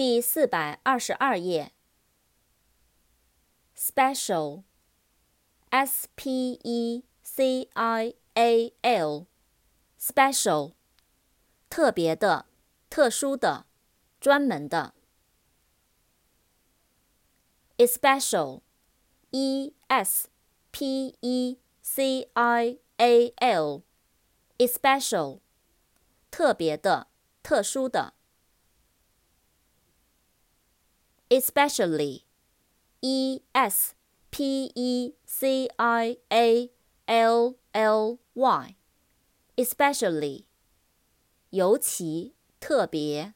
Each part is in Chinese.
第四百二十二页。Special，S P E C I A L，Special，特别的、特殊的、专门的。Especial，E S P E C I A L，Especial，特别的、特殊的。especially, e s p e c i a l l y, especially, 尤其特别。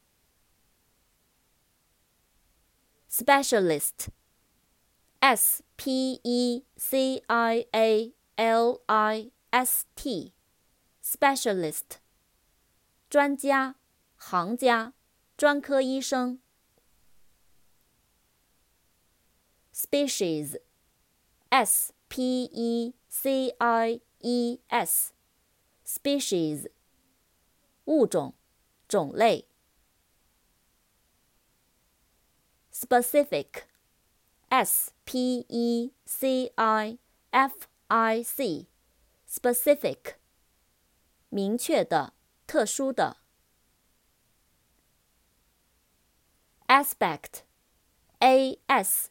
specialist, s p e c i a l i s t, specialist, 专家、行家、专科医生。 Species, s p e c i e s, species, 物种、种类。specific, s p e c i f i c, specific, 明确的、特殊的。aspect, a s